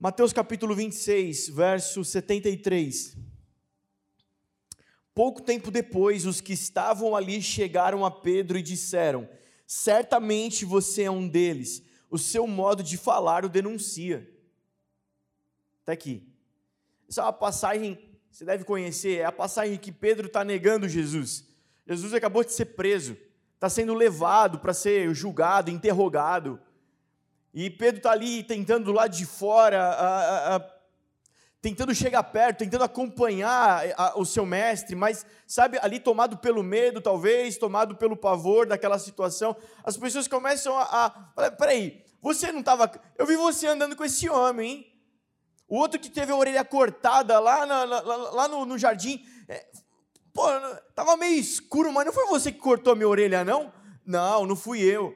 Mateus capítulo 26, verso 73. Pouco tempo depois, os que estavam ali chegaram a Pedro e disseram: Certamente você é um deles, o seu modo de falar o denuncia. Está aqui. Essa é uma passagem, você deve conhecer, é a passagem que Pedro está negando Jesus. Jesus acabou de ser preso, está sendo levado para ser julgado, interrogado. E Pedro está ali tentando do lado de fora, a, a, tentando chegar perto, tentando acompanhar o seu mestre, mas, sabe, ali tomado pelo medo, talvez, tomado pelo pavor daquela situação, as pessoas começam a. a peraí, você não estava. Eu vi você andando com esse homem, hein? O outro que teve a orelha cortada lá, na, lá, lá no, no, jardim. É, pô, tava meio escuro, mas não foi você que cortou a minha orelha, não? Não, não fui eu.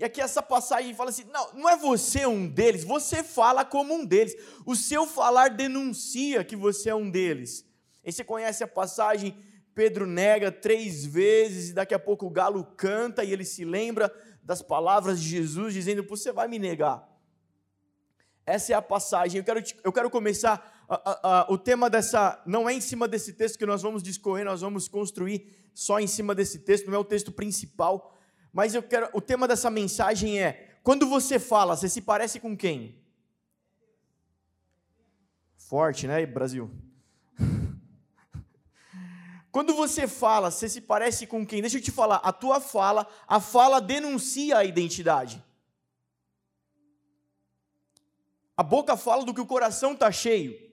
E aqui essa passagem fala assim: não, não é você um deles, você fala como um deles. O seu falar denuncia que você é um deles. E você conhece a passagem, Pedro nega três vezes, e daqui a pouco o galo canta e ele se lembra das palavras de Jesus, dizendo: Você vai me negar. Essa é a passagem. Eu quero, eu quero começar. A, a, a, o tema dessa. Não é em cima desse texto que nós vamos discorrer, nós vamos construir só em cima desse texto, não é o texto principal mas eu quero, o tema dessa mensagem é: quando você fala, você se parece com quem? Forte, né, Brasil? Quando você fala, você se parece com quem? Deixa eu te falar, a tua fala, a fala denuncia a identidade. A boca fala do que o coração está cheio.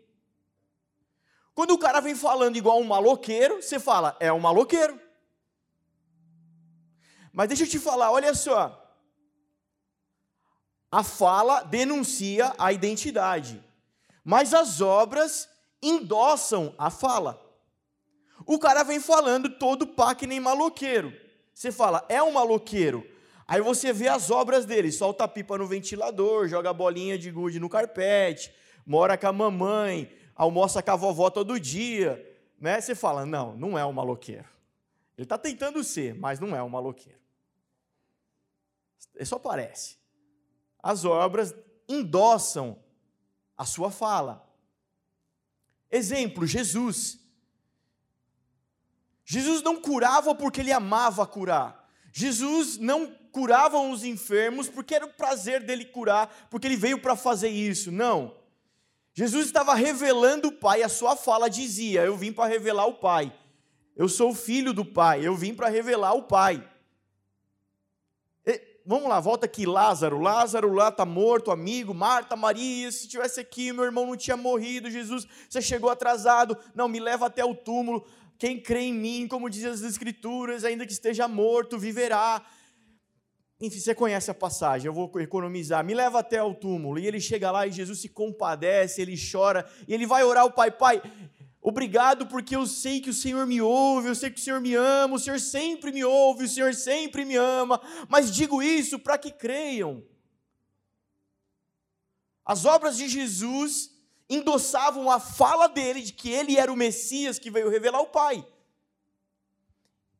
Quando o cara vem falando igual um maloqueiro, você fala, é um maloqueiro. Mas deixa eu te falar, olha só. A fala denuncia a identidade, mas as obras endossam a fala. O cara vem falando todo pá que nem maloqueiro. Você fala, é um maloqueiro. Aí você vê as obras dele, solta a pipa no ventilador, joga bolinha de gude no carpete, mora com a mamãe, almoça com a vovó todo dia. Né? Você fala, não, não é um maloqueiro. Ele está tentando ser, mas não é um maloqueiro. Ele só parece. As obras endossam a sua fala. Exemplo, Jesus. Jesus não curava porque ele amava curar. Jesus não curava os enfermos porque era o prazer dele curar, porque ele veio para fazer isso. Não. Jesus estava revelando o Pai, a sua fala dizia: Eu vim para revelar o Pai. Eu sou filho do Pai, eu vim para revelar o Pai vamos lá, volta aqui, Lázaro. Lázaro lá está morto, amigo. Marta, Maria, se tivesse aqui, meu irmão não tinha morrido. Jesus, você chegou atrasado. Não, me leva até o túmulo. Quem crê em mim, como dizem as Escrituras, ainda que esteja morto, viverá. Enfim, você conhece a passagem, eu vou economizar. Me leva até o túmulo. E ele chega lá e Jesus se compadece, ele chora. E ele vai orar ao Pai: Pai, Obrigado porque eu sei que o Senhor me ouve, eu sei que o Senhor me ama, o Senhor sempre me ouve, o Senhor sempre me ama, mas digo isso para que creiam. As obras de Jesus endossavam a fala dele de que ele era o Messias que veio revelar o Pai.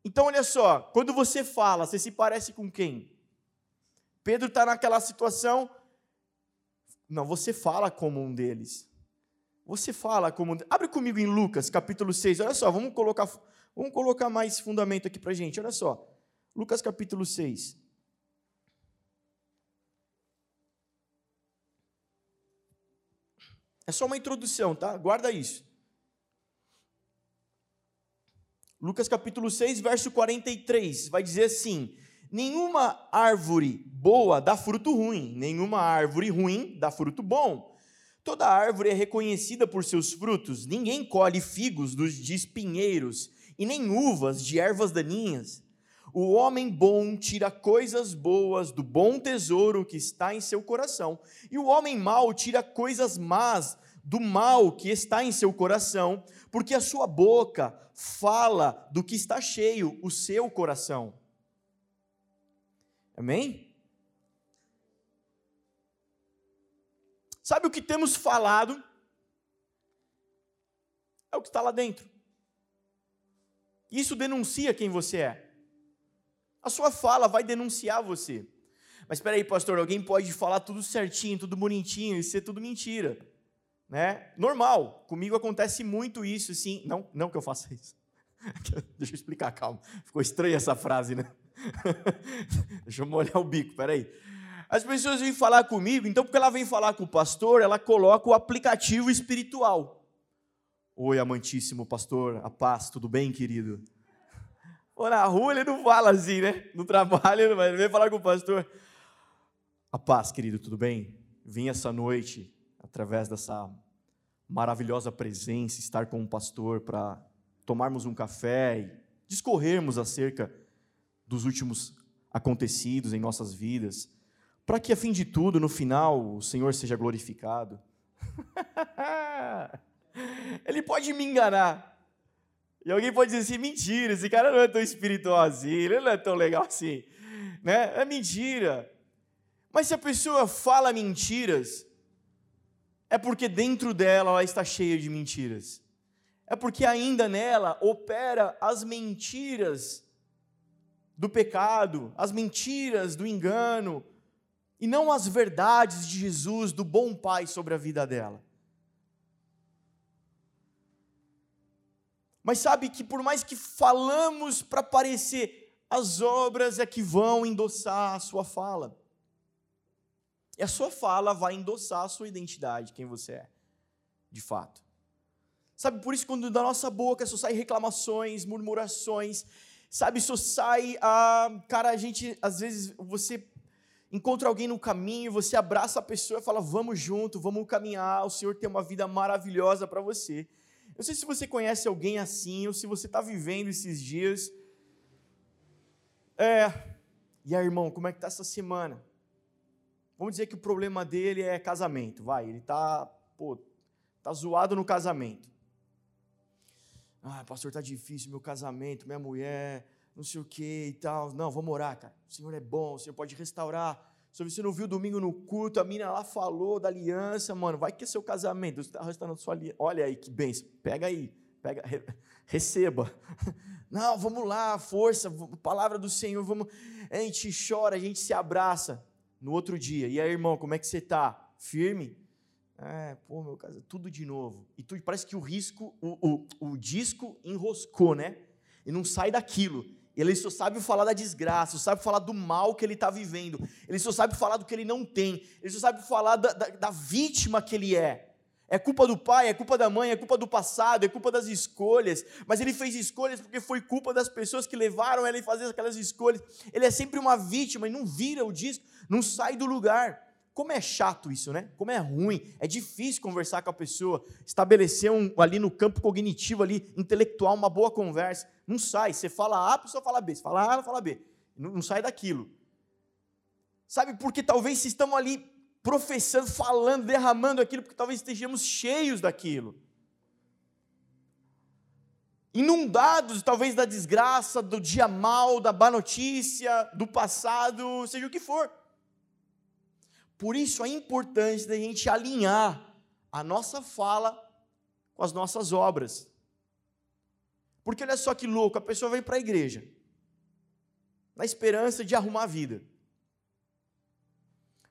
Então, olha só, quando você fala, você se parece com quem? Pedro está naquela situação. Não, você fala como um deles. Você fala como. Abre comigo em Lucas, capítulo 6. Olha só, vamos colocar, vamos colocar mais fundamento aqui para gente. Olha só. Lucas, capítulo 6. É só uma introdução, tá? Guarda isso. Lucas capítulo 6, verso 43, vai dizer assim: Nenhuma árvore boa dá fruto ruim, nenhuma árvore ruim dá fruto bom. Toda árvore é reconhecida por seus frutos. Ninguém colhe figos dos de espinheiros e nem uvas de ervas daninhas. O homem bom tira coisas boas do bom tesouro que está em seu coração, e o homem mau tira coisas más do mal que está em seu coração, porque a sua boca fala do que está cheio o seu coração. Amém? Sabe o que temos falado? É o que está lá dentro. Isso denuncia quem você é. A sua fala vai denunciar você. Mas espera aí, pastor, alguém pode falar tudo certinho, tudo bonitinho e ser tudo mentira, né? Normal. Comigo acontece muito isso, sim. Não, não que eu faça isso. Deixa eu explicar, calma. Ficou estranha essa frase, né? Deixa eu molhar o bico, peraí. As pessoas vêm falar comigo, então, porque ela vem falar com o pastor, ela coloca o aplicativo espiritual. Oi, amantíssimo pastor, a paz, tudo bem, querido? Ou na rua ele não fala assim, né? No trabalho vai, ele vem falar com o pastor. A paz, querido, tudo bem? Vim essa noite, através dessa maravilhosa presença, estar com o pastor para tomarmos um café e discorrermos acerca dos últimos acontecidos em nossas vidas, para que, a fim de tudo, no final, o Senhor seja glorificado. Ele pode me enganar. E alguém pode dizer assim: mentira, esse cara não é tão espiritual assim, ele não é tão legal assim. Né? É mentira. Mas se a pessoa fala mentiras, é porque dentro dela ela está cheia de mentiras. É porque ainda nela opera as mentiras do pecado, as mentiras do engano, e não as verdades de Jesus, do bom Pai sobre a vida dela. Mas sabe que por mais que falamos para parecer, as obras é que vão endossar a sua fala. E a sua fala vai endossar a sua identidade, quem você é, de fato. Sabe, por isso, quando da nossa boca só saem reclamações, murmurações, sabe, só sai, ah, cara, a gente, às vezes, você encontra alguém no caminho, você abraça a pessoa e fala, vamos junto, vamos caminhar, o Senhor tem uma vida maravilhosa para você. Eu sei se você conhece alguém assim, ou se você está vivendo esses dias. É, e aí, irmão, como é que está essa semana? Vamos dizer que o problema dele é casamento, vai, ele está, pô, tá zoado no casamento. Ah, pastor, tá difícil meu casamento, minha mulher, não sei o que e tal. Não, vamos orar, cara. O Senhor é bom, o Senhor pode restaurar. Se você não viu domingo no culto, a mina lá falou da aliança, mano. Vai que é seu casamento. Está restaurando sua aliança. Olha aí que bênção. Pega aí. Pega, receba. Não, vamos lá, força, palavra do Senhor. Vamos. A gente chora, a gente se abraça no outro dia. E aí, irmão, como é que você está? Firme? É, pô, meu caso, tudo de novo. E tu, parece que o risco, o, o, o disco enroscou, né? E não sai daquilo. Ele só sabe falar da desgraça, só sabe falar do mal que ele está vivendo. Ele só sabe falar do que ele não tem. Ele só sabe falar da, da, da, vítima que ele é. É culpa do pai, é culpa da mãe, é culpa do passado, é culpa das escolhas. Mas ele fez escolhas porque foi culpa das pessoas que levaram ele a fazer aquelas escolhas. Ele é sempre uma vítima e não vira o disco, não sai do lugar. Como é chato isso, né? Como é ruim, é difícil conversar com a pessoa, estabelecer um, ali no campo cognitivo, ali, intelectual, uma boa conversa. Não sai. Você fala A, a pessoa fala B. Você fala A, ela fala B. Não, não sai daquilo. Sabe, porque talvez se estamos ali professando, falando, derramando aquilo, porque talvez estejamos cheios daquilo. Inundados, talvez, da desgraça, do dia mal, da má notícia, do passado, seja o que for. Por isso a importância da gente alinhar a nossa fala com as nossas obras. Porque olha só que louco, a pessoa vem para a igreja na esperança de arrumar a vida.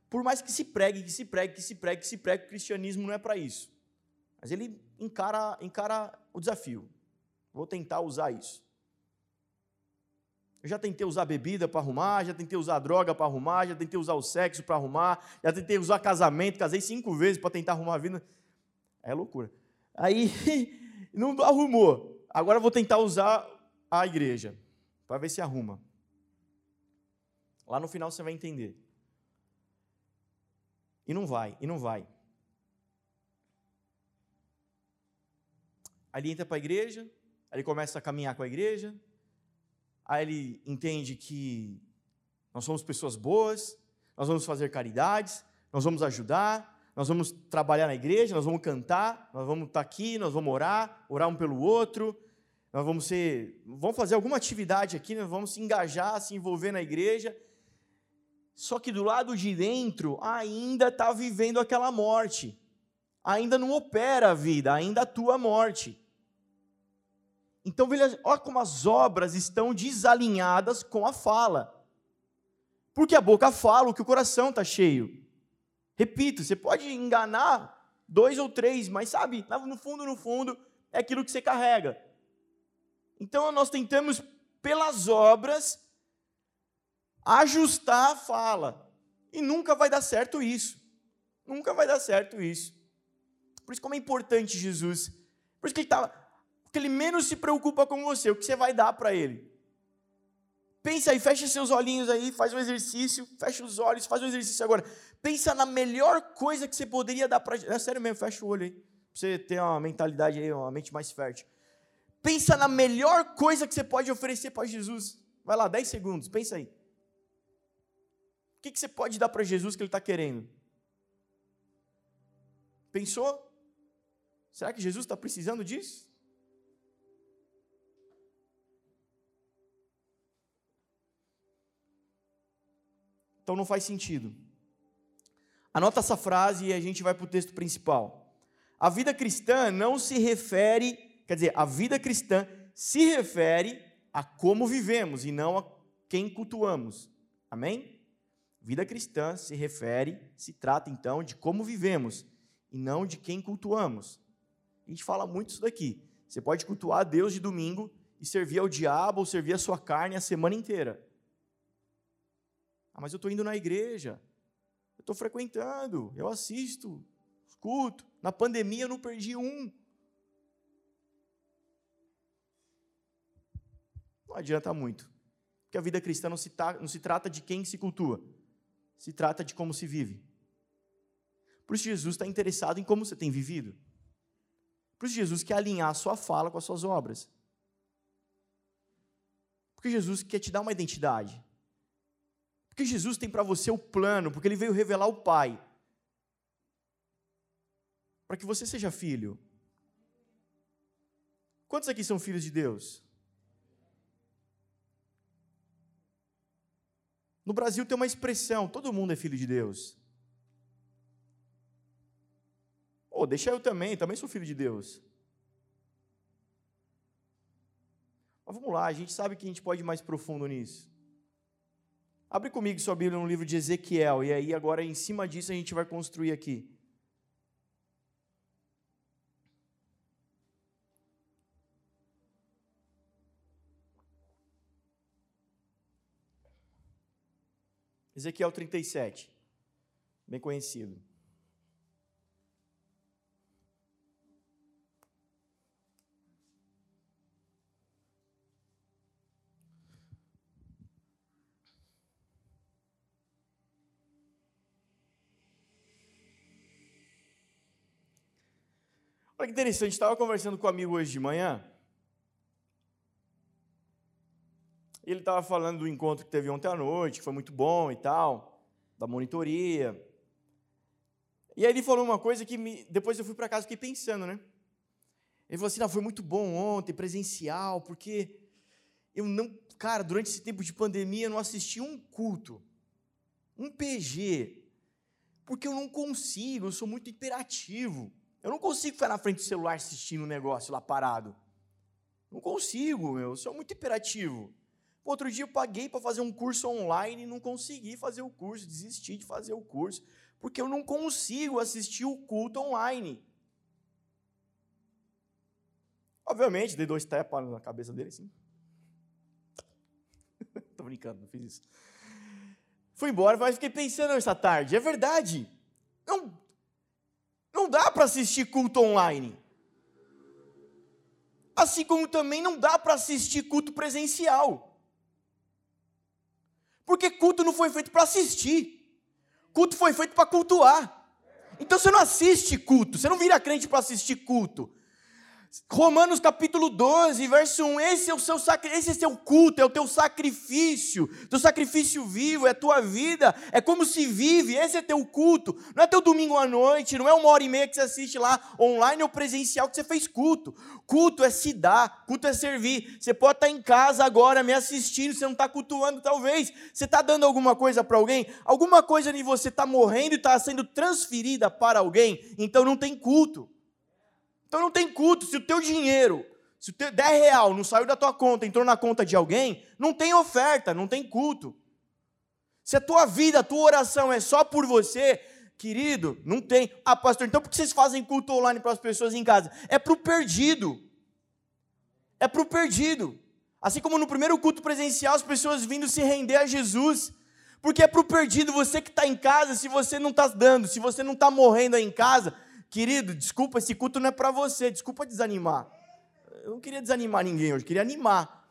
Por mais que se pregue, que se pregue, que se pregue, que se pregue, o cristianismo não é para isso. Mas ele encara, encara o desafio. Vou tentar usar isso. Eu já tentei usar bebida para arrumar, já tentei usar droga para arrumar, já tentei usar o sexo para arrumar, já tentei usar casamento, casei cinco vezes para tentar arrumar a vida. É loucura. Aí não arrumou. Agora eu vou tentar usar a igreja para ver se arruma. Lá no final você vai entender. E não vai, e não vai. Aí ele entra para a igreja, aí ele começa a caminhar com a igreja, aí ele entende que nós somos pessoas boas, nós vamos fazer caridades, nós vamos ajudar, nós vamos trabalhar na igreja, nós vamos cantar, nós vamos estar aqui, nós vamos orar, orar um pelo outro, nós vamos ser, vamos fazer alguma atividade aqui, nós vamos se engajar, se envolver na igreja. Só que do lado de dentro ainda está vivendo aquela morte, ainda não opera a vida, ainda atua a morte. Então, olha como as obras estão desalinhadas com a fala. Porque a boca fala o que o coração está cheio. Repito, você pode enganar dois ou três, mas sabe, no fundo, no fundo, é aquilo que você carrega. Então nós tentamos, pelas obras, ajustar a fala. E nunca vai dar certo isso. Nunca vai dar certo isso. Por isso como é importante Jesus. Por isso que ele tá, porque ele menos se preocupa com você, o que você vai dar para ele. Pensa aí, fecha seus olhinhos aí, faz um exercício, fecha os olhos, faz um exercício agora. Pensa na melhor coisa que você poderia dar para. É sério mesmo, fecha o olho aí. Pra você ter uma mentalidade aí, uma mente mais fértil. Pensa na melhor coisa que você pode oferecer para Jesus. Vai lá, 10 segundos, pensa aí. O que, que você pode dar para Jesus que ele está querendo? Pensou? Será que Jesus está precisando disso? Então não faz sentido. Anota essa frase e a gente vai para o texto principal. A vida cristã não se refere, quer dizer, a vida cristã se refere a como vivemos e não a quem cultuamos. Amém? Vida cristã se refere, se trata então de como vivemos e não de quem cultuamos. A gente fala muito isso daqui. Você pode cultuar a Deus de domingo e servir ao diabo ou servir a sua carne a semana inteira. Ah, mas eu estou indo na igreja, eu estou frequentando, eu assisto, escuto. Na pandemia eu não perdi um. Não adianta muito. Porque a vida cristã não se, não se trata de quem se cultua, se trata de como se vive. Por isso Jesus está interessado em como você tem vivido. Por isso Jesus quer alinhar a sua fala com as suas obras. Porque Jesus quer te dar uma identidade. Porque Jesus tem para você o plano, porque ele veio revelar o Pai. Para que você seja filho. Quantos aqui são filhos de Deus? No Brasil tem uma expressão: todo mundo é filho de Deus. Oh, deixa eu também, também sou filho de Deus. Mas vamos lá, a gente sabe que a gente pode ir mais profundo nisso. Abre comigo sua Bíblia no livro de Ezequiel, e aí agora em cima disso a gente vai construir aqui. Ezequiel 37, bem conhecido. Olha que interessante, estava conversando com um amigo hoje de manhã. Ele estava falando do encontro que teve ontem à noite, que foi muito bom e tal, da monitoria. E aí ele falou uma coisa que me, depois eu fui para casa e fiquei pensando, né? Ele falou assim: não, foi muito bom ontem, presencial, porque eu não, cara, durante esse tempo de pandemia eu não assisti um culto, um PG, porque eu não consigo, eu sou muito imperativo. Eu não consigo ficar na frente do celular assistindo um negócio lá parado. Não consigo, meu. Eu sou muito imperativo. Outro dia eu paguei para fazer um curso online e não consegui fazer o curso, desisti de fazer o curso, porque eu não consigo assistir o culto online. Obviamente, dei dois tapas na cabeça dele assim. Tô brincando, não fiz isso. Fui embora, mas fiquei pensando essa tarde. É verdade. Não, não dá para assistir culto online. Assim como também não dá para assistir culto presencial. Porque culto não foi feito para assistir. Culto foi feito para cultuar. Então você não assiste culto, você não vira crente para assistir culto. Romanos capítulo 12, verso 1, esse é o seu esse é seu culto, é o teu sacrifício, teu sacrifício vivo, é a tua vida, é como se vive, esse é teu culto, não é teu domingo à noite, não é uma hora e meia que você assiste lá online ou presencial que você fez culto, culto é se dar, culto é servir, você pode estar em casa agora me assistindo, você não está cultuando talvez, você está dando alguma coisa para alguém, alguma coisa em você está morrendo e está sendo transferida para alguém, então não tem culto, então não tem culto. Se o teu dinheiro, se o teu 10 real não saiu da tua conta, entrou na conta de alguém, não tem oferta, não tem culto. Se a tua vida, a tua oração é só por você, querido, não tem. Ah, pastor, então por que vocês fazem culto online para as pessoas em casa? É para o perdido. É para o perdido. Assim como no primeiro culto presencial, as pessoas vindo se render a Jesus. Porque é para o perdido, você que está em casa, se você não está dando, se você não está morrendo aí em casa, querido, desculpa, esse culto não é para você, desculpa desanimar. Eu não queria desanimar ninguém hoje, queria animar.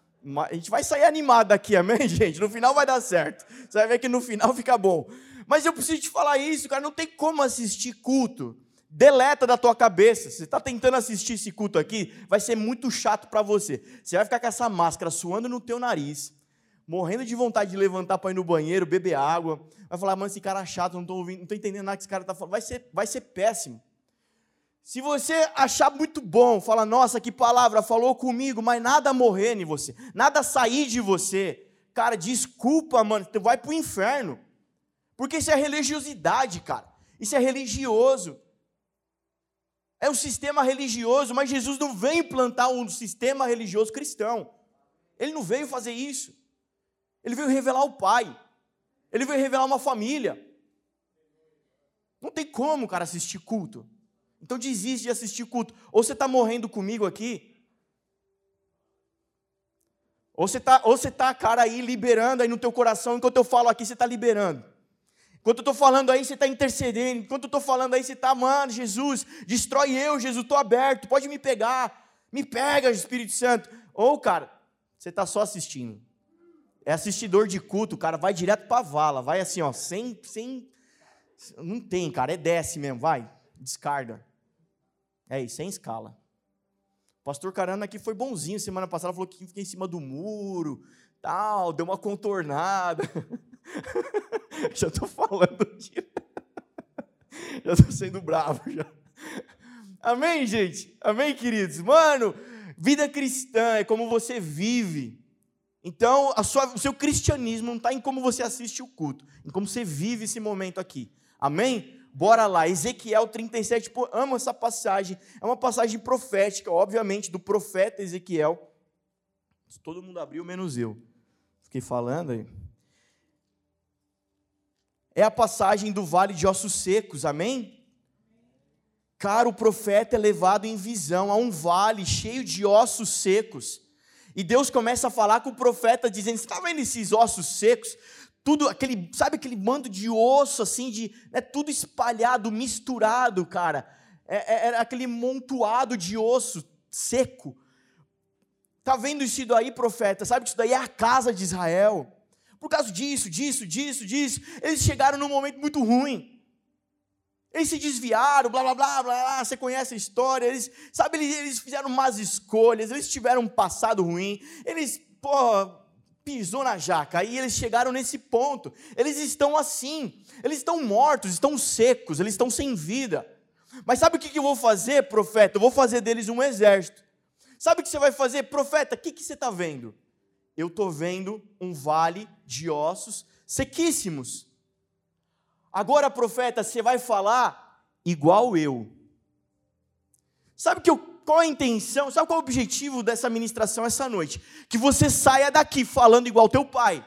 A gente vai sair animado daqui, amém, gente? No final vai dar certo. Você vai ver que no final fica bom. Mas eu preciso te falar isso, cara. Não tem como assistir culto. Deleta da tua cabeça. Você está tentando assistir esse culto aqui, vai ser muito chato para você. Você vai ficar com essa máscara suando no teu nariz, morrendo de vontade de levantar para ir no banheiro, beber água. Vai falar, mano, esse cara é chato, não estou ouvindo, não entendendo nada que esse cara está falando. Vai ser, vai ser péssimo. Se você achar muito bom, fala, nossa, que palavra, falou comigo, mas nada morrer em você, nada sair de você, cara, desculpa, mano, tu vai pro inferno. Porque isso é religiosidade, cara. Isso é religioso. É um sistema religioso, mas Jesus não veio implantar um sistema religioso cristão. Ele não veio fazer isso. Ele veio revelar o Pai. Ele veio revelar uma família. Não tem como, cara, assistir culto. Então desiste de assistir culto. Ou você está morrendo comigo aqui, ou você está, ou você tá, cara, aí liberando aí no teu coração, enquanto eu falo aqui, você está liberando. Enquanto eu estou falando aí, você está intercedendo. Enquanto eu estou falando aí, você está, mano, Jesus, destrói eu, Jesus, estou aberto, pode me pegar. Me pega, Espírito Santo. Ou, cara, você está só assistindo. É assistidor de culto, cara, vai direto para a vala, vai assim, ó, sem, sem. Não tem, cara, é desce mesmo, vai, descarga. É isso, sem escala. O pastor Carana aqui foi bonzinho semana passada, falou que fica em cima do muro, tal, deu uma contornada. já estou falando de... já estou sendo bravo já. Amém, gente? Amém, queridos? Mano, vida cristã é como você vive. Então, sua, o seu cristianismo não está em como você assiste o culto, em como você vive esse momento aqui. Amém? Bora lá, Ezequiel 37, pô, amo essa passagem. É uma passagem profética, obviamente, do profeta Ezequiel. Todo mundo abriu, menos eu. Fiquei falando aí. É a passagem do vale de ossos secos, amém? Cara, o profeta é levado em visão a um vale cheio de ossos secos. E Deus começa a falar com o profeta, dizendo: Você está vendo esses ossos secos? Tudo aquele, sabe aquele bando de osso assim, de é tudo espalhado, misturado, cara. É, é, aquele montuado de osso seco. Tá vendo isso daí, profeta? Sabe que isso daí é a casa de Israel. Por causa disso, disso, disso, disso, eles chegaram num momento muito ruim. Eles se desviaram, blá blá blá blá, blá você conhece a história. Eles, sabe, eles, eles fizeram más escolhas, eles tiveram um passado ruim. Eles, pô, pisou na jaca. Aí eles chegaram nesse ponto. Eles estão assim. Eles estão mortos, estão secos, eles estão sem vida. Mas sabe o que eu vou fazer, profeta? Eu vou fazer deles um exército. Sabe o que você vai fazer, profeta? O que, que você está vendo? Eu estou vendo um vale de ossos sequíssimos. Agora, profeta, você vai falar igual eu. Sabe o que eu qual a intenção, sabe qual é o objetivo dessa ministração essa noite? Que você saia daqui falando igual teu pai.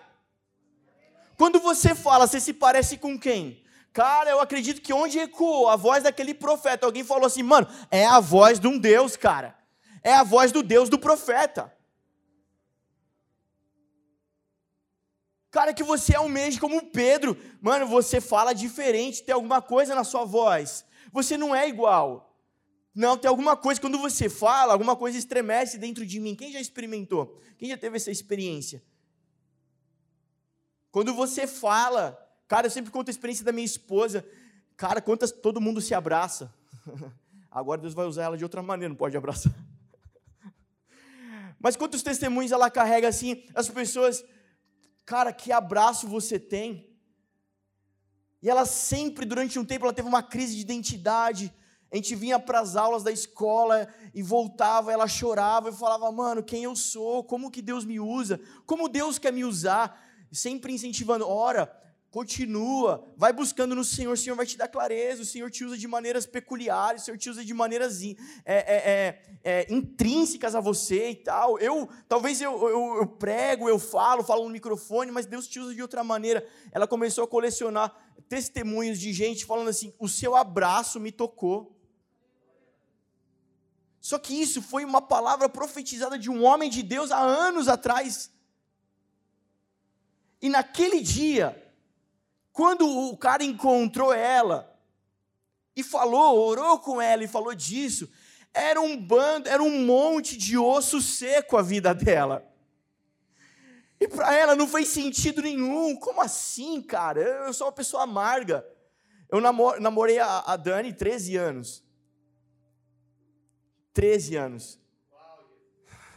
Quando você fala, você se parece com quem? Cara, eu acredito que onde ecoou a voz daquele profeta, alguém falou assim, mano, é a voz de um Deus, cara. É a voz do Deus do profeta. Cara, que você é um mês como Pedro. Mano, você fala diferente, tem alguma coisa na sua voz. Você não é igual. Não, tem alguma coisa, quando você fala, alguma coisa estremece dentro de mim. Quem já experimentou? Quem já teve essa experiência? Quando você fala, cara, eu sempre conto a experiência da minha esposa. Cara, quantas todo mundo se abraça. Agora Deus vai usar ela de outra maneira, não pode abraçar. Mas quantos testemunhos ela carrega assim, as pessoas, cara, que abraço você tem. E ela sempre, durante um tempo, ela teve uma crise de identidade, a gente vinha para as aulas da escola e voltava, ela chorava e falava: "Mano, quem eu sou? Como que Deus me usa? Como Deus quer me usar?" Sempre incentivando: "Ora, Continua, vai buscando no Senhor, o Senhor vai te dar clareza, o Senhor te usa de maneiras peculiares, o Senhor te usa de maneiras é, é, é, é, intrínsecas a você e tal. Eu, talvez eu, eu, eu, prego, eu falo, falo no microfone, mas Deus te usa de outra maneira. Ela começou a colecionar testemunhos de gente falando assim: o seu abraço me tocou. Só que isso foi uma palavra profetizada de um homem de Deus há anos atrás. E naquele dia, quando o cara encontrou ela e falou, orou com ela e falou disso, era um bando, era um monte de osso seco a vida dela. E para ela não fez sentido nenhum. Como assim, cara? Eu sou uma pessoa amarga. Eu namorei a, Dani 13 anos. 13 anos.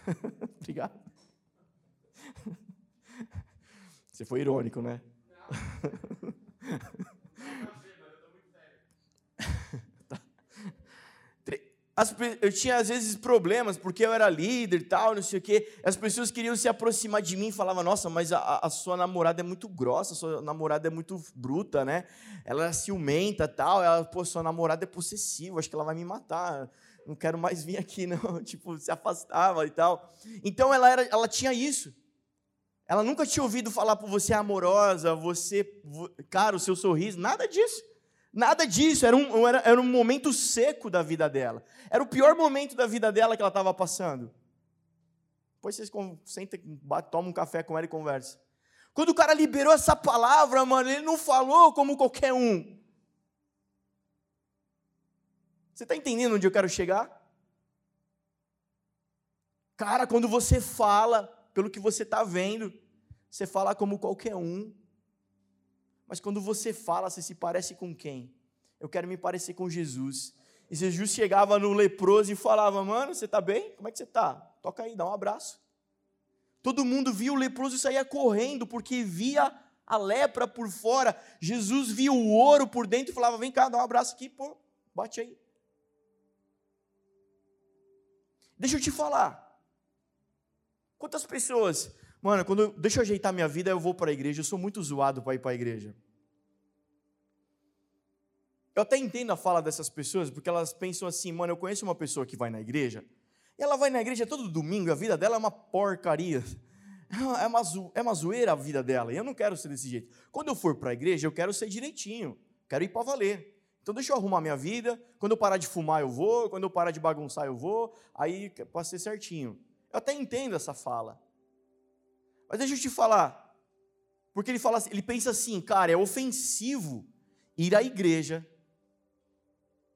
Obrigado. Você foi irônico, né? As, eu tinha às vezes problemas porque eu era líder e tal, não sei o quê. As pessoas queriam se aproximar de mim e falavam: Nossa, mas a, a, sua namorada é muito grossa, a sua namorada é muito bruta, né? Ela é ciumenta tal. Ela, pô, sua namorada é possessiva, acho que ela vai me matar. Não quero mais vir aqui, não. Tipo, se afastava e tal. Então ela, era, ela tinha isso. Ela nunca tinha ouvido falar por você amorosa, você, cara, o seu sorriso, nada disso. Nada disso, era um, era, era um momento seco da vida dela. Era o pior momento da vida dela que ela estava passando. Depois vocês sentam, tomam um café com ela e conversam. Quando o cara liberou essa palavra, mano, ele não falou como qualquer um. Você está entendendo onde eu quero chegar? Cara, quando você fala pelo que você está vendo, você fala como qualquer um. Mas quando você fala, você se parece com quem? Eu quero me parecer com Jesus. E Jesus chegava no leproso e falava: Mano, você está bem? Como é que você está? Toca aí, dá um abraço. Todo mundo via o leproso e saía correndo, porque via a lepra por fora. Jesus via o ouro por dentro e falava: Vem cá, dá um abraço aqui, pô, bate aí. Deixa eu te falar. Quantas pessoas Mano, quando eu, deixa eu ajeitar minha vida, eu vou para a igreja. Eu sou muito zoado para ir para a igreja. Eu até entendo a fala dessas pessoas, porque elas pensam assim, mano, eu conheço uma pessoa que vai na igreja, e ela vai na igreja todo domingo, a vida dela é uma porcaria. É uma, é uma zoeira a vida dela, e eu não quero ser desse jeito. Quando eu for para a igreja, eu quero ser direitinho, quero ir para valer. Então deixa eu arrumar minha vida, quando eu parar de fumar eu vou, quando eu parar de bagunçar eu vou, aí para ser certinho. Eu até entendo essa fala. Mas deixa eu te falar. Porque ele fala assim, ele pensa assim, cara, é ofensivo ir à igreja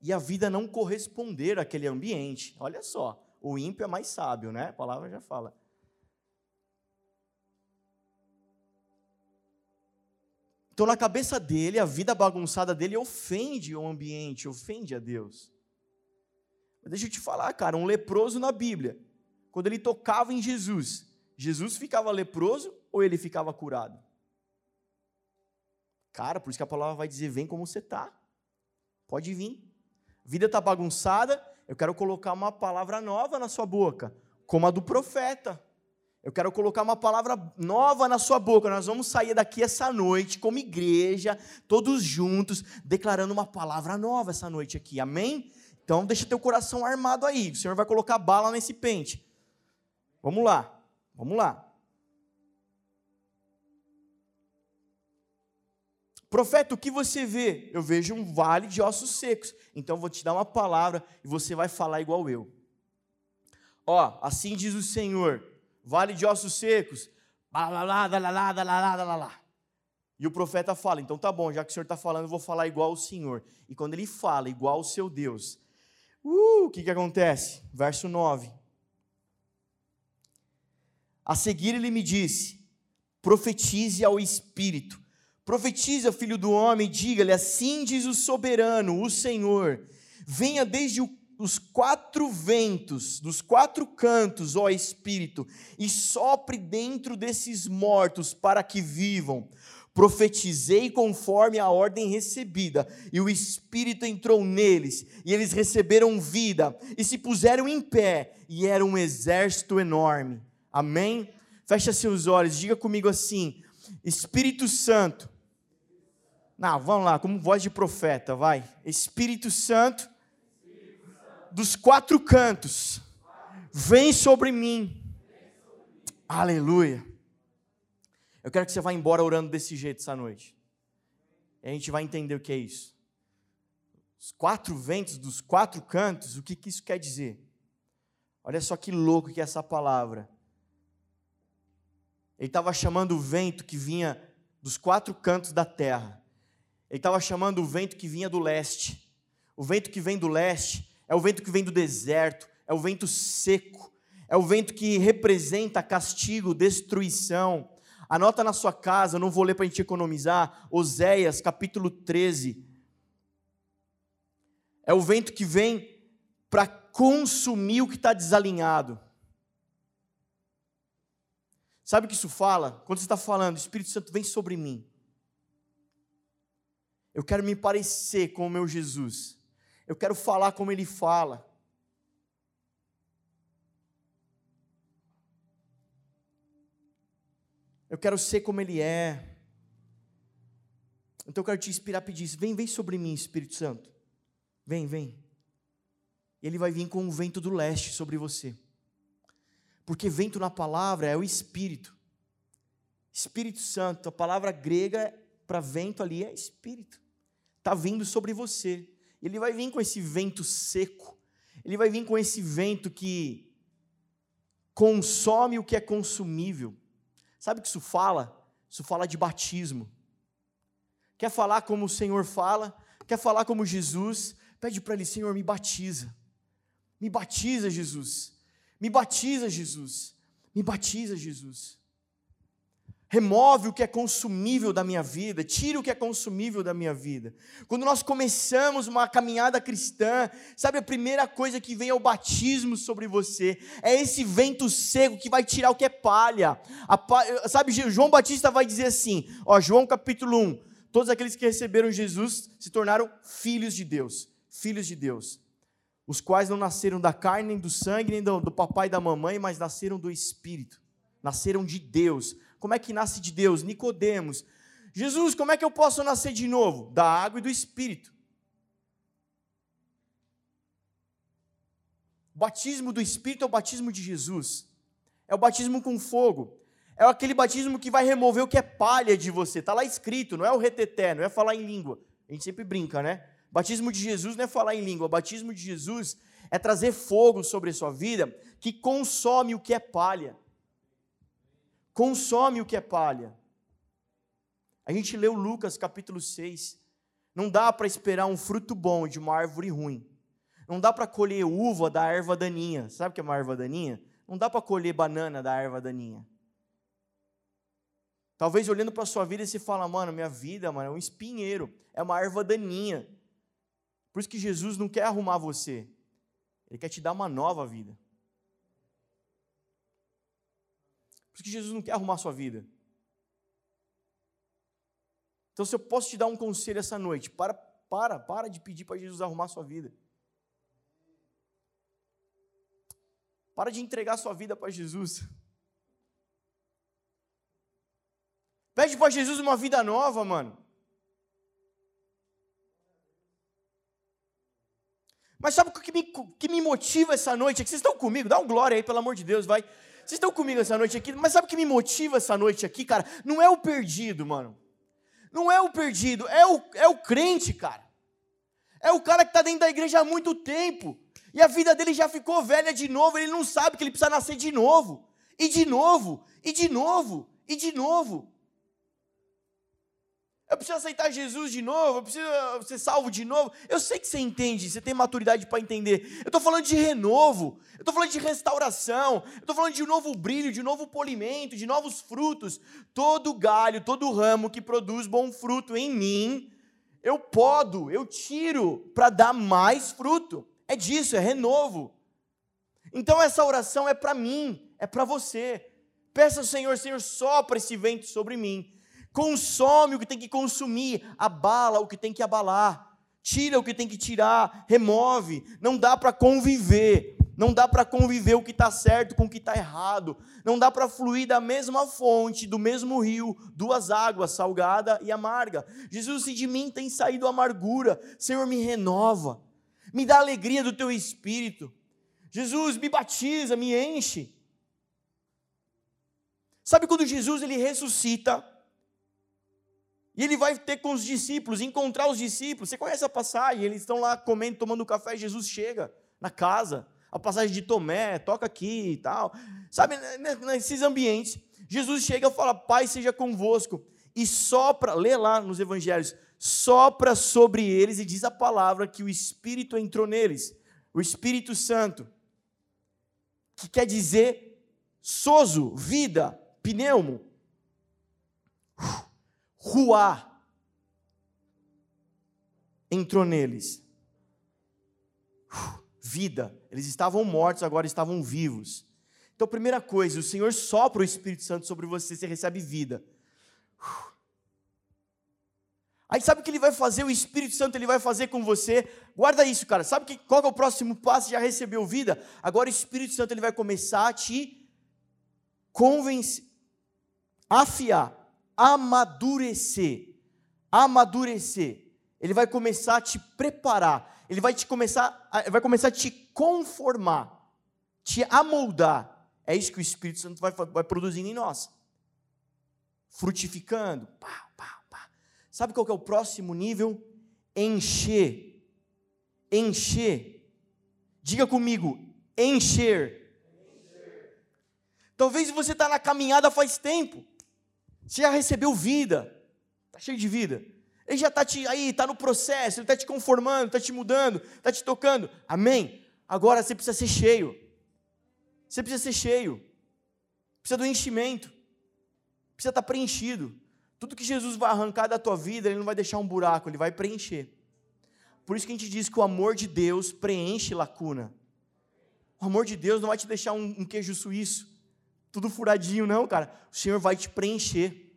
e a vida não corresponder àquele ambiente. Olha só, o ímpio é mais sábio, né? A palavra já fala. Então, na cabeça dele, a vida bagunçada dele ofende o ambiente, ofende a Deus. Mas deixa eu te falar, cara, um leproso na Bíblia, quando ele tocava em Jesus, Jesus ficava leproso ou ele ficava curado? Cara, por isso que a palavra vai dizer: vem como você está. Pode vir. Vida está bagunçada, eu quero colocar uma palavra nova na sua boca, como a do profeta. Eu quero colocar uma palavra nova na sua boca. Nós vamos sair daqui essa noite, como igreja, todos juntos, declarando uma palavra nova essa noite aqui. Amém? Então, deixa teu coração armado aí. O Senhor vai colocar bala nesse pente. Vamos lá. Vamos lá. Profeta, o que você vê? Eu vejo um vale de ossos secos. Então vou te dar uma palavra e você vai falar igual eu. Ó, assim diz o Senhor: vale de ossos secos. E o profeta fala: então tá bom, já que o Senhor está falando, eu vou falar igual o Senhor. E quando ele fala igual o seu Deus, uh, o que, que acontece? Verso 9. A seguir ele me disse: profetize ao Espírito. Profetize ao filho do homem, diga-lhe: assim diz o soberano, o Senhor. Venha desde o, os quatro ventos, dos quatro cantos, ó Espírito, e sopre dentro desses mortos para que vivam. Profetizei conforme a ordem recebida, e o Espírito entrou neles, e eles receberam vida, e se puseram em pé, e era um exército enorme. Amém? Fecha seus olhos, diga comigo assim: Espírito Santo, Não, vamos lá, como voz de profeta, vai. Espírito Santo, dos quatro cantos, vem sobre mim. Aleluia. Eu quero que você vá embora orando desse jeito essa noite. E a gente vai entender o que é isso. Os quatro ventos dos quatro cantos, o que, que isso quer dizer? Olha só que louco que é essa palavra. Ele estava chamando o vento que vinha dos quatro cantos da terra. Ele estava chamando o vento que vinha do leste. O vento que vem do leste é o vento que vem do deserto, é o vento seco, é o vento que representa castigo, destruição. Anota na sua casa, eu não vou ler para a gente economizar, Oséias capítulo 13. É o vento que vem para consumir o que está desalinhado. Sabe o que isso fala? Quando você está falando, Espírito Santo vem sobre mim. Eu quero me parecer com o meu Jesus. Eu quero falar como ele fala. Eu quero ser como ele é. Então eu quero te inspirar a pedir isso. Vem, vem sobre mim, Espírito Santo. Vem, vem. Ele vai vir com um vento do leste sobre você. Porque vento na palavra é o Espírito. Espírito Santo, a palavra grega para vento ali é Espírito está vindo sobre você. Ele vai vir com esse vento seco, ele vai vir com esse vento que consome o que é consumível. Sabe o que isso fala? Isso fala de batismo. Quer falar como o Senhor fala? Quer falar como Jesus? Pede para Ele, Senhor, me batiza. Me batiza, Jesus. Me batiza, Jesus. Me batiza, Jesus. Remove o que é consumível da minha vida, tira o que é consumível da minha vida. Quando nós começamos uma caminhada cristã, sabe a primeira coisa que vem é o batismo sobre você, é esse vento seco que vai tirar o que é palha. A, sabe, João Batista vai dizer assim, ó, João capítulo 1: todos aqueles que receberam Jesus se tornaram filhos de Deus, filhos de Deus, os quais não nasceram da carne, nem do sangue, nem do, do papai e da mamãe, mas nasceram do Espírito, nasceram de Deus como é que nasce de Deus? Nicodemos. Jesus, como é que eu posso nascer de novo? Da água e do Espírito. O batismo do Espírito é o batismo de Jesus. É o batismo com fogo. É aquele batismo que vai remover o que é palha de você. Está lá escrito, não é o reteté, não é falar em língua. A gente sempre brinca, né? Batismo de Jesus não é falar em língua. Batismo de Jesus é trazer fogo sobre a sua vida que consome o que é palha consome o que é palha. A gente leu Lucas capítulo 6. Não dá para esperar um fruto bom de uma árvore ruim. Não dá para colher uva da erva daninha. Sabe o que é uma erva daninha? Não dá para colher banana da erva daninha. Talvez olhando para a sua vida você fala, mano, minha vida, mano, é um espinheiro, é uma erva daninha. Por isso que Jesus não quer arrumar você. Ele quer te dar uma nova vida. Por isso que Jesus não quer arrumar a sua vida. Então, se eu posso te dar um conselho essa noite, para, para, para de pedir para Jesus arrumar a sua vida. Para de entregar a sua vida para Jesus. Pede para Jesus uma vida nova, mano. Mas sabe o que me, que me motiva essa noite? É que vocês estão comigo, dá um glória aí, pelo amor de Deus, vai. Vocês estão comigo essa noite aqui, mas sabe o que me motiva essa noite aqui, cara? Não é o perdido, mano. Não é o perdido, é o, é o crente, cara. É o cara que está dentro da igreja há muito tempo. E a vida dele já ficou velha de novo, ele não sabe que ele precisa nascer de novo. E de novo, e de novo, e de novo. Eu preciso aceitar Jesus de novo, eu preciso ser salvo de novo. Eu sei que você entende, você tem maturidade para entender. Eu estou falando de renovo, eu estou falando de restauração, eu estou falando de um novo brilho, de um novo polimento, de novos frutos. Todo galho, todo ramo que produz bom fruto em mim, eu podo, eu tiro para dar mais fruto. É disso, é renovo. Então essa oração é para mim, é para você. Peça ao Senhor, Senhor, sopra esse vento sobre mim consome o que tem que consumir, abala o que tem que abalar, tira o que tem que tirar, remove. Não dá para conviver Não dá para conviver o que está certo com o que está errado. Não dá para fluir da mesma fonte, do mesmo rio, duas águas, salgada e amarga. Jesus, se de mim tem saído amargura, Senhor, me renova. Me dá alegria do teu espírito. Jesus, me batiza, me enche. Sabe quando Jesus ele ressuscita? E ele vai ter com os discípulos, encontrar os discípulos. Você conhece a passagem? Eles estão lá comendo, tomando café. Jesus chega na casa. A passagem de Tomé, toca aqui e tal. Sabe, nesses ambientes, Jesus chega e fala: Pai seja convosco. E sopra, lê lá nos evangelhos, sopra sobre eles e diz a palavra que o Espírito entrou neles, o Espírito Santo, que quer dizer soso, vida, pneumo. Ruá entrou neles. Vida. Eles estavam mortos, agora estavam vivos. Então, primeira coisa, o Senhor sopra o Espírito Santo sobre você, você recebe vida. Aí sabe o que ele vai fazer? O Espírito Santo ele vai fazer com você. Guarda isso, cara. Sabe que, qual é o próximo passo? Já recebeu vida? Agora o Espírito Santo ele vai começar a te convencer, afiar amadurecer. Amadurecer. Ele vai começar a te preparar. Ele vai te começar, vai começar a te conformar, te amoldar. É isso que o Espírito Santo vai, vai produzindo em nós. Frutificando. Pá, pá, pá. Sabe qual é o próximo nível? Encher. Encher. Diga comigo, encher. encher. Talvez você está na caminhada faz tempo. Você já recebeu vida, está cheio de vida. Ele já está aí, está no processo, ele está te conformando, está te mudando, está te tocando. Amém? Agora você precisa ser cheio. Você precisa ser cheio. Precisa do enchimento. Precisa estar tá preenchido. Tudo que Jesus vai arrancar da tua vida, Ele não vai deixar um buraco, Ele vai preencher. Por isso que a gente diz que o amor de Deus preenche lacuna. O amor de Deus não vai te deixar um, um queijo suíço tudo furadinho, não, cara. O Senhor vai te preencher.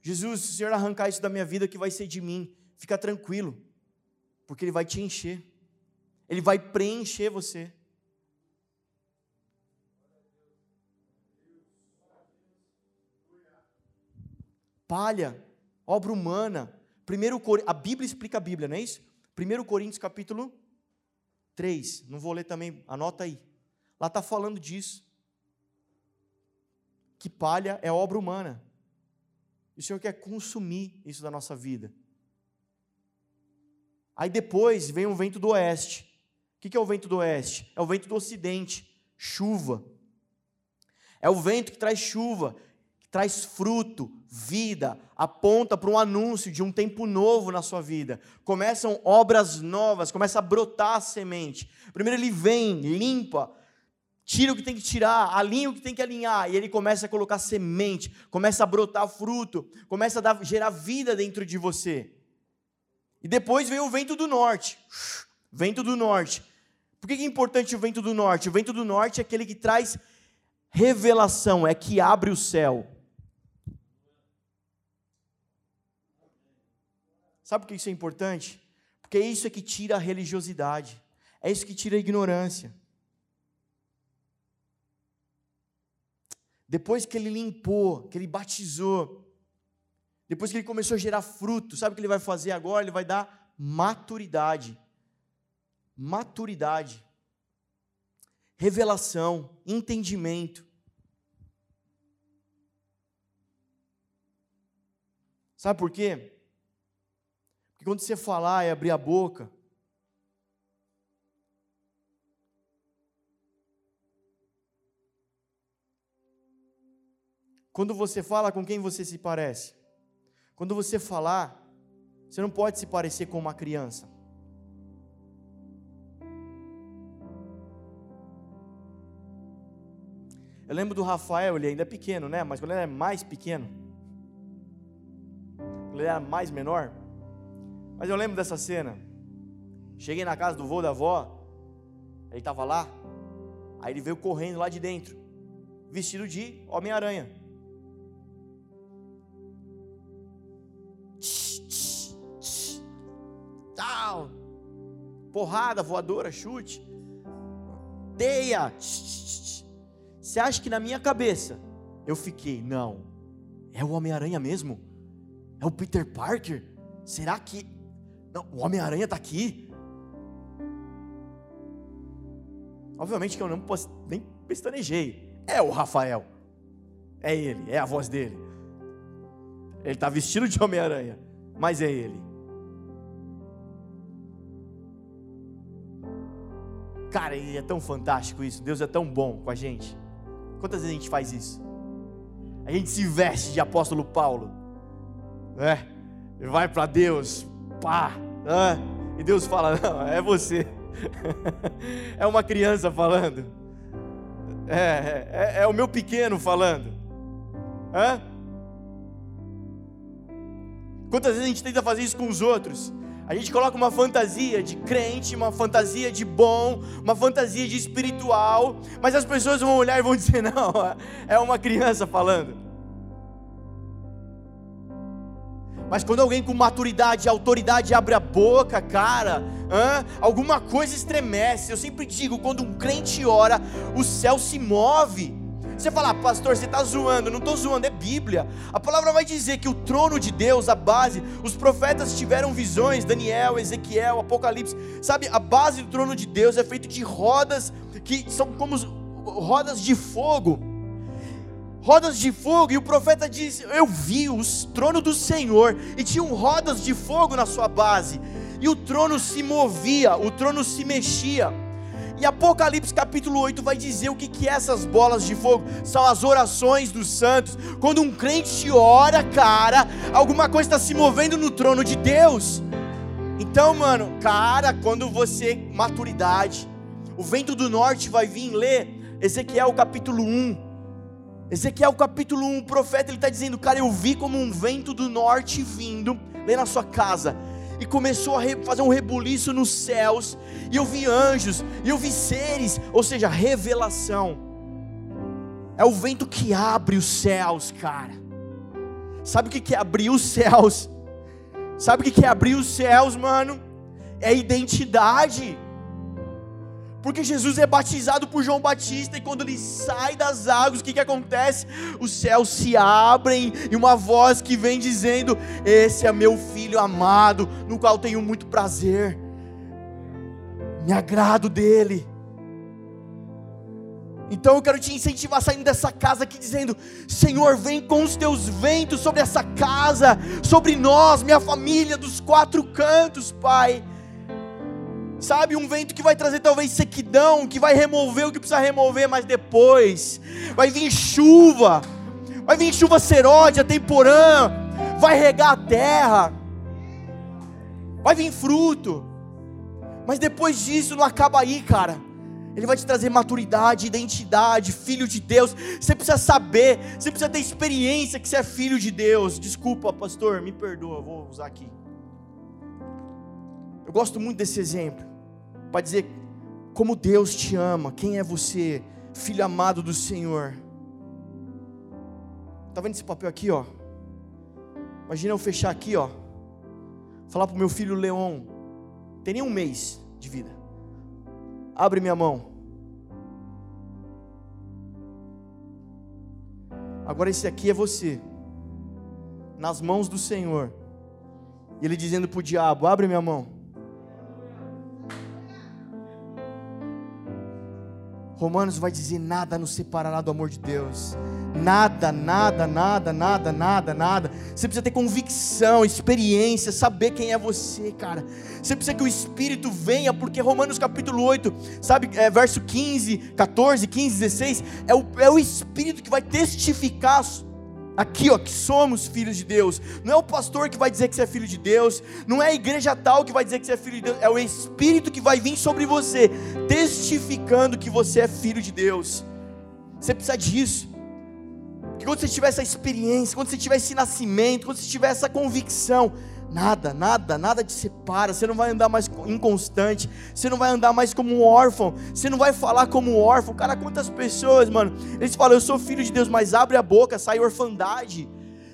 Jesus, se o Senhor arrancar isso da minha vida, que vai ser de mim, fica tranquilo, porque Ele vai te encher, Ele vai preencher você. Palha, obra humana. Primeiro, a Bíblia explica a Bíblia, não é isso? 1 Coríntios capítulo 3, não vou ler também, anota aí. Lá está falando disso que palha é obra humana. E o Senhor quer consumir isso da nossa vida. Aí depois vem o vento do oeste. O que é o vento do oeste? É o vento do ocidente, chuva. É o vento que traz chuva, que traz fruto, vida, aponta para um anúncio de um tempo novo na sua vida. Começam obras novas, começa a brotar a semente. Primeiro ele vem, limpa, tira o que tem que tirar, alinha o que tem que alinhar, e ele começa a colocar semente, começa a brotar fruto, começa a dar, gerar vida dentro de você. E depois vem o vento do norte. Vento do norte. Por que é importante o vento do norte? O vento do norte é aquele que traz revelação, é que abre o céu. Sabe por que isso é importante? Porque é isso é que tira a religiosidade, é isso que tira a ignorância. Depois que ele limpou, que ele batizou, depois que ele começou a gerar fruto, sabe o que ele vai fazer agora? Ele vai dar maturidade. Maturidade. Revelação, entendimento. Sabe por quê? Porque quando você falar e abrir a boca, Quando você fala com quem você se parece. Quando você falar, você não pode se parecer com uma criança. Eu lembro do Rafael, ele ainda é pequeno, né? Mas quando ele é mais pequeno, quando ele era mais menor. Mas eu lembro dessa cena. Cheguei na casa do vô da avó, ele estava lá, aí ele veio correndo lá de dentro, vestido de Homem-Aranha. Porrada, voadora, chute. teia. Você acha que na minha cabeça eu fiquei, não, é o Homem-Aranha mesmo? É o Peter Parker? Será que. Não, o Homem-Aranha está aqui? Obviamente que eu não posso, nem pestanejei. É o Rafael. É ele, é a voz dele. Ele está vestido de Homem-Aranha, mas é ele. Cara, é tão fantástico isso. Deus é tão bom com a gente. Quantas vezes a gente faz isso? A gente se veste de apóstolo Paulo, né? E vai para Deus, pá, né? e Deus fala: Não, é você. é uma criança falando. É, é, é, é o meu pequeno falando. Hã? Quantas vezes a gente tenta fazer isso com os outros? A gente coloca uma fantasia de crente, uma fantasia de bom, uma fantasia de espiritual, mas as pessoas vão olhar e vão dizer: não, é uma criança falando. Mas quando alguém com maturidade e autoridade abre a boca, cara, hã, alguma coisa estremece. Eu sempre digo: quando um crente ora, o céu se move. Você fala, ah, pastor, você está zoando. Não estou zoando, é Bíblia. A palavra vai dizer que o trono de Deus, a base, os profetas tiveram visões, Daniel, Ezequiel, Apocalipse. Sabe, a base do trono de Deus é feita de rodas que são como rodas de fogo. Rodas de fogo, e o profeta diz: Eu vi o trono do Senhor, e tinham rodas de fogo na sua base, e o trono se movia, o trono se mexia. E Apocalipse capítulo 8 vai dizer o que, que é essas bolas de fogo. São as orações dos santos. Quando um crente ora, cara, alguma coisa está se movendo no trono de Deus. Então, mano, cara, quando você, maturidade, o vento do norte vai vir ler Ezequiel capítulo 1. Ezequiel capítulo 1, o profeta ele está dizendo, cara, eu vi como um vento do norte vindo, lê na sua casa e começou a fazer um rebuliço nos céus, e eu vi anjos, e eu vi seres, ou seja, revelação. É o vento que abre os céus, cara. Sabe o que é abrir os céus? Sabe o que é abrir os céus, mano? É identidade. Porque Jesus é batizado por João Batista e quando ele sai das águas, o que, que acontece? Os céus se abrem e uma voz que vem dizendo: Esse é meu filho amado, no qual tenho muito prazer, me agrado dele. Então eu quero te incentivar saindo dessa casa aqui dizendo: Senhor, vem com os teus ventos sobre essa casa, sobre nós, minha família, dos quatro cantos, Pai sabe? Um vento que vai trazer talvez sequidão, que vai remover o que precisa remover, mas depois vai vir chuva, vai vir chuva seródia, temporã, vai regar a terra, vai vir fruto, mas depois disso não acaba aí, cara. Ele vai te trazer maturidade, identidade, filho de Deus. Você precisa saber, você precisa ter experiência que você é filho de Deus. Desculpa, pastor, me perdoa, vou usar aqui. Eu gosto muito desse exemplo para dizer como Deus te ama, quem é você, filho amado do Senhor. Tá vendo esse papel aqui, ó? Imagina eu fechar aqui, ó. Falar pro meu filho Leon, tem nem um mês de vida. Abre minha mão. Agora esse aqui é você, nas mãos do Senhor. E ele dizendo para o diabo: abre minha mão. Romanos vai dizer: nada nos separará do amor de Deus. Nada, nada, nada, nada, nada, nada. Você precisa ter convicção, experiência, saber quem é você, cara. Você precisa que o Espírito venha, porque Romanos capítulo 8, sabe, é, verso 15, 14, 15, 16, é o, é o Espírito que vai testificar Aqui, ó, que somos filhos de Deus. Não é o pastor que vai dizer que você é filho de Deus. Não é a igreja tal que vai dizer que você é filho de Deus. É o Espírito que vai vir sobre você, testificando que você é filho de Deus. Você precisa disso. Que quando você tiver essa experiência, quando você tiver esse nascimento, quando você tiver essa convicção, Nada, nada, nada te separa. Você não vai andar mais inconstante. Você não vai andar mais como um órfão. Você não vai falar como um órfão. Cara, quantas pessoas, mano, eles falam, eu sou filho de Deus, mas abre a boca, sai orfandade.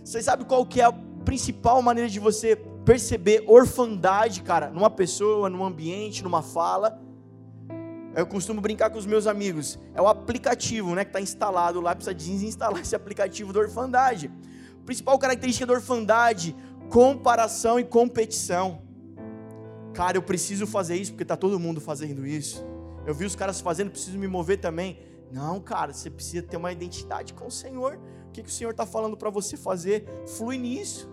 Você sabe qual que é a principal maneira de você perceber orfandade, cara, numa pessoa, num ambiente, numa fala? Eu costumo brincar com os meus amigos. É o aplicativo, né, que está instalado lá, precisa desinstalar esse aplicativo da orfandade. A principal característica da orfandade, comparação e competição. Cara, eu preciso fazer isso porque está todo mundo fazendo isso. Eu vi os caras fazendo, preciso me mover também. Não, cara, você precisa ter uma identidade com o Senhor. O que, que o Senhor está falando para você fazer? Flui nisso.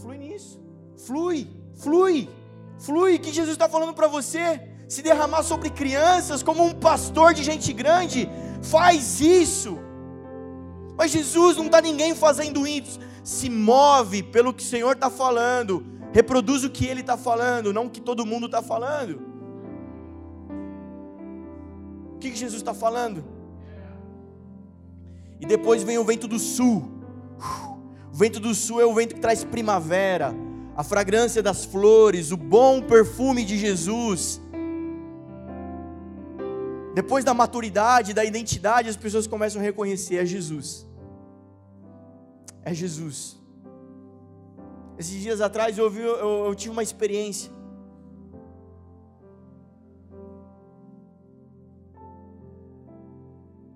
Flui nisso. Flui, flui, flui. O que Jesus está falando para você? Se derramar sobre crianças como um pastor de gente grande. Faz isso. Mas Jesus não está ninguém fazendo isso. Se move pelo que o Senhor está falando. Reproduz o que Ele está falando, não o que todo mundo está falando. O que, que Jesus está falando? E depois vem o vento do sul. O vento do sul é o vento que traz primavera, a fragrância das flores, o bom perfume de Jesus. Depois da maturidade, da identidade, as pessoas começam a reconhecer: é Jesus. É Jesus. Esses dias atrás eu, eu, eu tive uma experiência.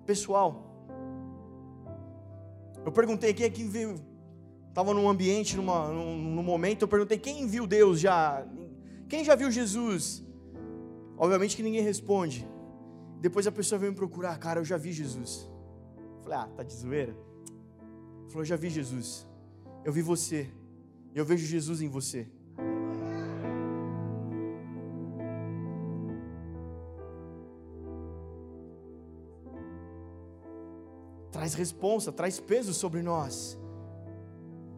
Pessoal, eu perguntei quem aqui viu, estava num ambiente, numa, num, num, momento, eu perguntei quem viu Deus já, quem já viu Jesus? Obviamente que ninguém responde. Depois a pessoa veio me procurar, cara, eu já vi Jesus. Eu falei, ah, tá de zoeira? Falou, já vi Jesus. Eu vi você. Eu vejo Jesus em você. traz responsa, traz peso sobre nós.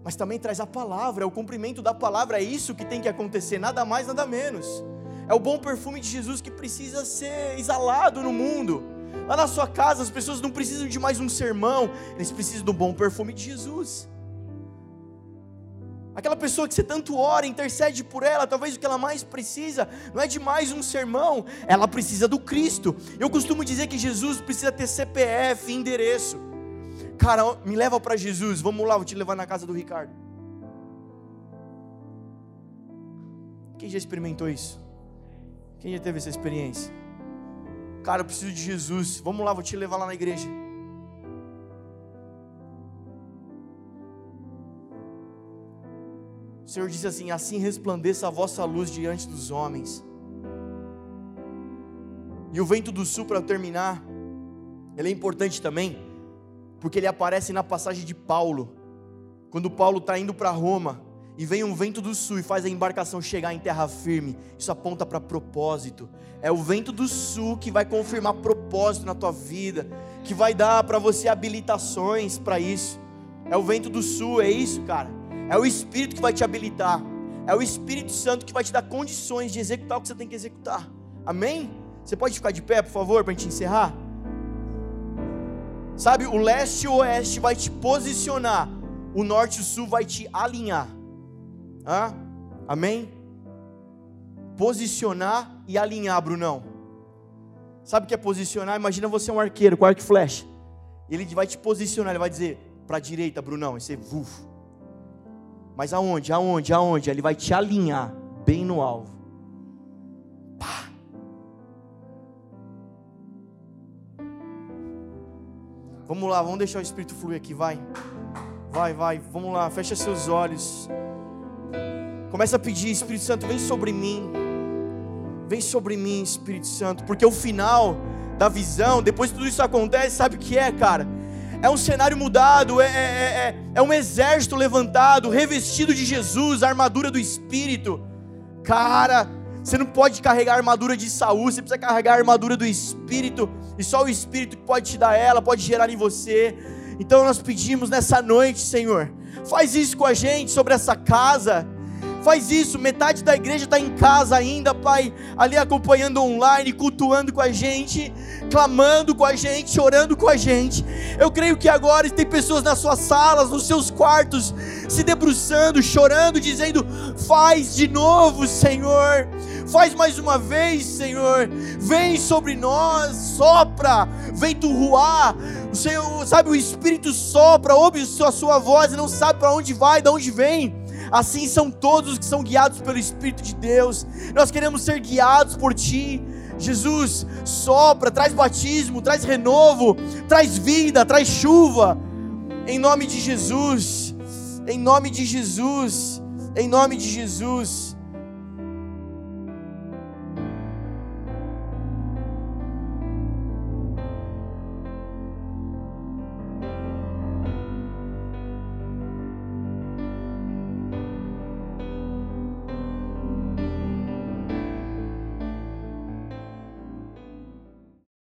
Mas também traz a palavra, é o cumprimento da palavra, é isso que tem que acontecer, nada mais, nada menos. É o bom perfume de Jesus que precisa ser exalado no mundo. Lá na sua casa, as pessoas não precisam de mais um sermão, eles precisam do bom perfume de Jesus. Aquela pessoa que você tanto ora, intercede por ela, talvez o que ela mais precisa não é de mais um sermão, ela precisa do Cristo. Eu costumo dizer que Jesus precisa ter CPF, endereço. Cara, me leva para Jesus. Vamos lá, vou te levar na casa do Ricardo. Quem já experimentou isso? Quem já teve essa experiência? Cara, eu preciso de Jesus. Vamos lá, vou te levar lá na igreja. O Senhor disse assim: Assim resplandeça a vossa luz diante dos homens. E o vento do sul, para terminar, ele é importante também porque ele aparece na passagem de Paulo, quando Paulo está indo para Roma e vem um vento do sul e faz a embarcação chegar em terra firme. Isso aponta para propósito. É o vento do sul que vai confirmar propósito na tua vida, que vai dar para você habilitações para isso. É o vento do sul, é isso, cara. É o Espírito que vai te habilitar. É o Espírito Santo que vai te dar condições de executar o que você tem que executar. Amém? Você pode ficar de pé, por favor, para a gente encerrar? Sabe, o leste e o oeste vai te posicionar, o norte e o sul vai te alinhar. Hã? Amém? Posicionar e alinhar, Brunão. Sabe o que é posicionar? Imagina você é um arqueiro com arco e flecha. Ele vai te posicionar, ele vai dizer para a direita, Brunão, e você vuf. Mas aonde? Aonde? Aonde? Ele vai te alinhar bem no alvo. Vamos lá, vamos deixar o Espírito fluir aqui, vai. Vai, vai, vamos lá, fecha seus olhos. Começa a pedir, Espírito Santo, vem sobre mim. Vem sobre mim, Espírito Santo, porque o final da visão, depois que tudo isso acontece, sabe o que é, cara? É um cenário mudado, é, é, é, é um exército levantado, revestido de Jesus, a armadura do Espírito. Cara, você não pode carregar a armadura de Saúl, você precisa carregar a armadura do Espírito, e só o Espírito pode te dar ela, pode gerar em você. Então nós pedimos nessa noite, Senhor, faz isso com a gente sobre essa casa. Faz isso, metade da igreja está em casa ainda, Pai, ali acompanhando online, cultuando com a gente, clamando com a gente, orando com a gente. Eu creio que agora tem pessoas nas suas salas, nos seus quartos, se debruçando, chorando, dizendo: Faz de novo, Senhor. Faz mais uma vez, Senhor. Vem sobre nós, sopra, vem tu ruar. O Senhor, sabe, o Espírito sopra, ouve a sua voz e não sabe para onde vai, de onde vem. Assim são todos os que são guiados pelo Espírito de Deus. Nós queremos ser guiados por Ti. Jesus, sopra, traz batismo, traz renovo, traz vida, traz chuva. Em nome de Jesus, em nome de Jesus, em nome de Jesus.